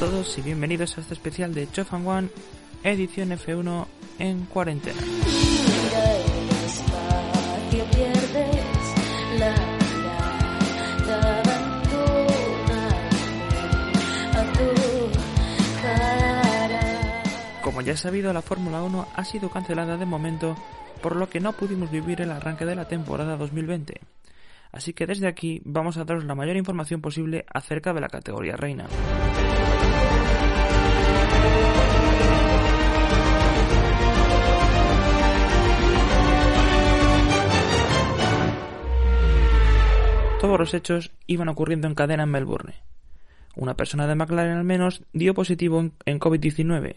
Todos y bienvenidos a este especial de Chofan One, edición F1 en cuarentena. Como ya es sabido, la Fórmula 1 ha sido cancelada de momento, por lo que no pudimos vivir el arranque de la temporada 2020. Así que desde aquí vamos a daros la mayor información posible acerca de la categoría reina. Los hechos iban ocurriendo en cadena en Melbourne. Una persona de McLaren al menos dio positivo en- en COVID-19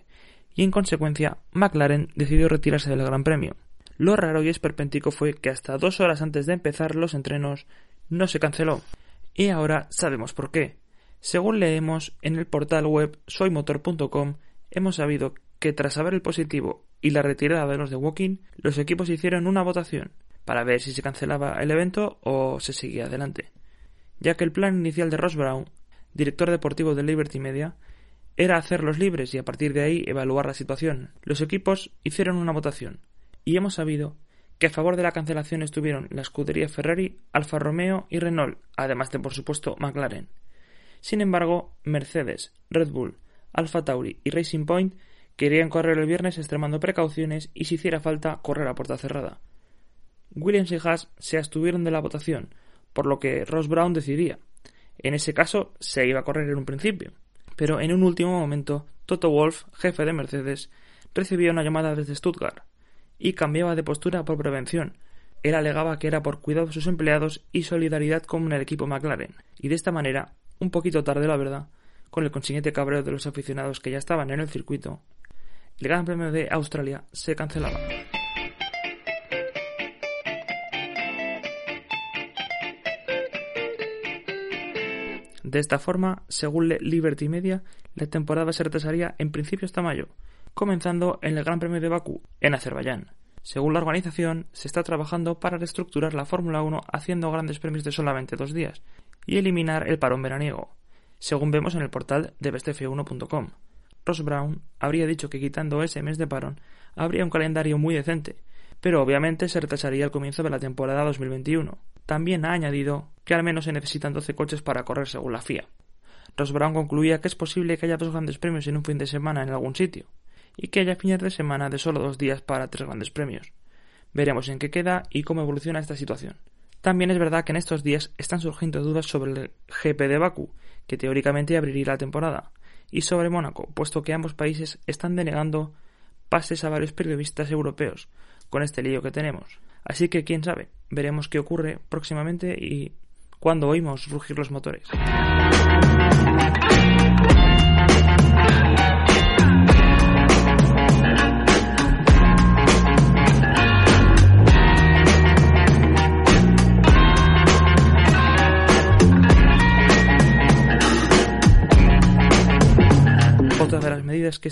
y en consecuencia McLaren decidió retirarse del Gran Premio. Lo raro y esperpéntico fue que hasta dos horas antes de empezar los entrenos no se canceló. Y ahora sabemos por qué. Según leemos en el portal web soymotor.com, hemos sabido que tras saber el positivo y la retirada de los de Walking, los equipos hicieron una votación para ver si se cancelaba el evento o se seguía adelante, ya que el plan inicial de Ross Brown, director deportivo de Liberty Media, era hacerlos libres y a partir de ahí evaluar la situación. Los equipos hicieron una votación y hemos sabido que a favor de la cancelación estuvieron la escudería Ferrari, Alfa Romeo y Renault, además de por supuesto McLaren. Sin embargo, Mercedes, Red Bull, Alfa Tauri y Racing Point querían correr el viernes extremando precauciones y si hiciera falta correr a puerta cerrada. Williams y Haas se abstuvieron de la votación, por lo que Ross Brown decidía. En ese caso se iba a correr en un principio, pero en un último momento Toto Wolff, jefe de Mercedes, recibía una llamada desde Stuttgart y cambiaba de postura por prevención. Él alegaba que era por cuidado de sus empleados y solidaridad con el equipo McLaren, y de esta manera, un poquito tarde la verdad, con el consiguiente cabreo de los aficionados que ya estaban en el circuito, el Gran Premio de Australia se cancelaba. De esta forma, según Liberty Media, la temporada se retrasaría en principio hasta mayo, comenzando en el Gran Premio de Bakú, en Azerbaiyán. Según la organización, se está trabajando para reestructurar la Fórmula 1 haciendo grandes premios de solamente dos días y eliminar el parón veraniego, según vemos en el portal de bestf1.com. Ross Brown habría dicho que quitando ese mes de parón habría un calendario muy decente, pero obviamente se retrasaría el comienzo de la temporada 2021. También ha añadido que al menos se necesitan 12 coches para correr según la FIA. Ross Brown concluía que es posible que haya dos grandes premios en un fin de semana en algún sitio, y que haya fines de semana de solo dos días para tres grandes premios. Veremos en qué queda y cómo evoluciona esta situación. También es verdad que en estos días están surgiendo dudas sobre el GP de Bakú, que teóricamente abriría la temporada, y sobre Mónaco, puesto que ambos países están denegando pases a varios periodistas europeos con este lío que tenemos. Así que quién sabe, veremos qué ocurre próximamente y cuándo oímos rugir los motores.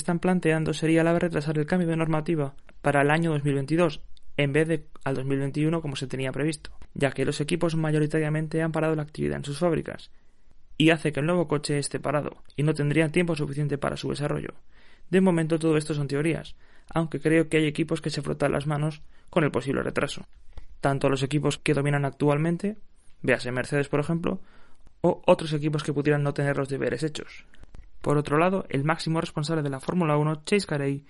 Están planteando sería la de retrasar el cambio de normativa para el año 2022, en vez de al 2021 como se tenía previsto, ya que los equipos mayoritariamente han parado la actividad en sus fábricas, y hace que el nuevo coche esté parado, y no tendría tiempo suficiente para su desarrollo. De momento todo esto son teorías, aunque creo que hay equipos que se frotan las manos con el posible retraso. Tanto los equipos que dominan actualmente, véase Mercedes por ejemplo, o otros equipos que pudieran no tener los deberes hechos. Por otro lado, el máximo responsable de la Fórmula 1, Chase Carey,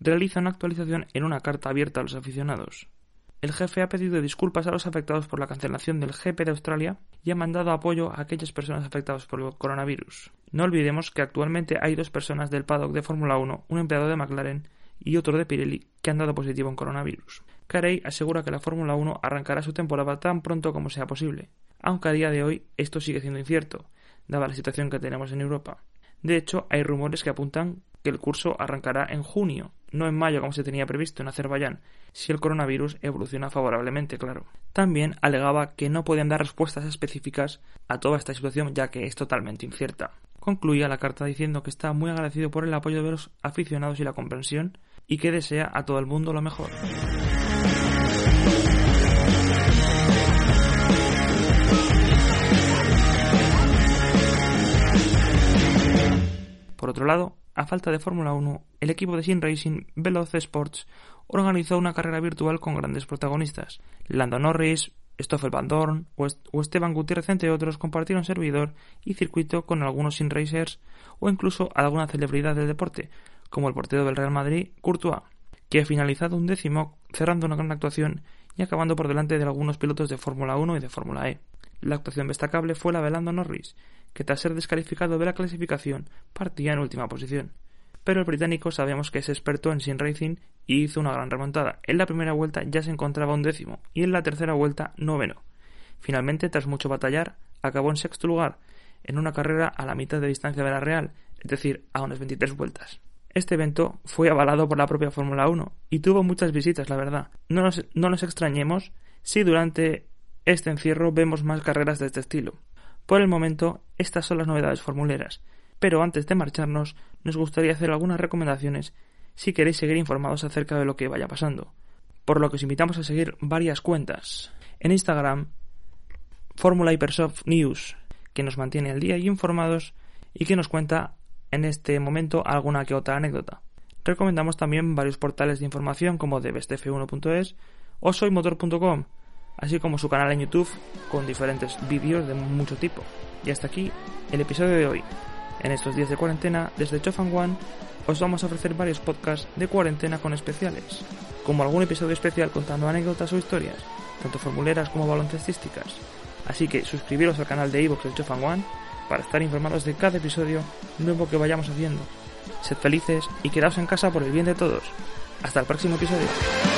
realiza una actualización en una carta abierta a los aficionados. El jefe ha pedido disculpas a los afectados por la cancelación del GP de Australia y ha mandado apoyo a aquellas personas afectadas por el coronavirus. No olvidemos que actualmente hay dos personas del paddock de Fórmula 1, un empleado de McLaren y otro de Pirelli, que han dado positivo en coronavirus. Carey asegura que la Fórmula 1 arrancará su temporada tan pronto como sea posible, aunque a día de hoy esto sigue siendo incierto, dada la situación que tenemos en Europa. De hecho, hay rumores que apuntan que el curso arrancará en junio, no en mayo como se tenía previsto en Azerbaiyán, si el coronavirus evoluciona favorablemente, claro. También alegaba que no podían dar respuestas específicas a toda esta situación ya que es totalmente incierta. Concluía la carta diciendo que está muy agradecido por el apoyo de los aficionados y la comprensión y que desea a todo el mundo lo mejor. Otro lado, a falta de Fórmula 1, el equipo de Sin Racing Veloz Sports organizó una carrera virtual con grandes protagonistas. Lando Norris, Stoffel Van Dorn o Esteban Gutiérrez, entre otros, compartieron servidor y circuito con algunos Sin Racers o incluso alguna celebridad del deporte, como el portero del Real Madrid, Courtois, que ha finalizado un décimo cerrando una gran actuación y acabando por delante de algunos pilotos de Fórmula 1 y de Fórmula E. La actuación destacable fue la de Lando Norris, que tras ser descalificado de la clasificación partía en última posición. Pero el británico sabemos que es experto en sin racing y hizo una gran remontada. En la primera vuelta ya se encontraba un décimo y en la tercera vuelta noveno. Finalmente, tras mucho batallar, acabó en sexto lugar, en una carrera a la mitad de distancia de la Real, es decir, a unas 23 vueltas. Este evento fue avalado por la propia Fórmula 1 y tuvo muchas visitas, la verdad. No nos, no nos extrañemos si durante este encierro vemos más carreras de este estilo. Por el momento, estas son las novedades formuleras, pero antes de marcharnos, nos gustaría hacer algunas recomendaciones si queréis seguir informados acerca de lo que vaya pasando, por lo que os invitamos a seguir varias cuentas. En Instagram, Fórmula Hypersoft News, que nos mantiene al día y informados y que nos cuenta en este momento alguna que otra anécdota. Recomendamos también varios portales de información como dbstf1.es o soymotor.com, así como su canal en YouTube con diferentes vídeos de mucho tipo. Y hasta aquí el episodio de hoy. En estos días de cuarentena, desde Chofan One, os vamos a ofrecer varios podcasts de cuarentena con especiales, como algún episodio especial contando anécdotas o historias, tanto formuleras como baloncestísticas. Así que suscribiros al canal de iVoox del Chofan One para estar informados de cada episodio nuevo que vayamos haciendo. Sed felices y quedaos en casa por el bien de todos. Hasta el próximo episodio.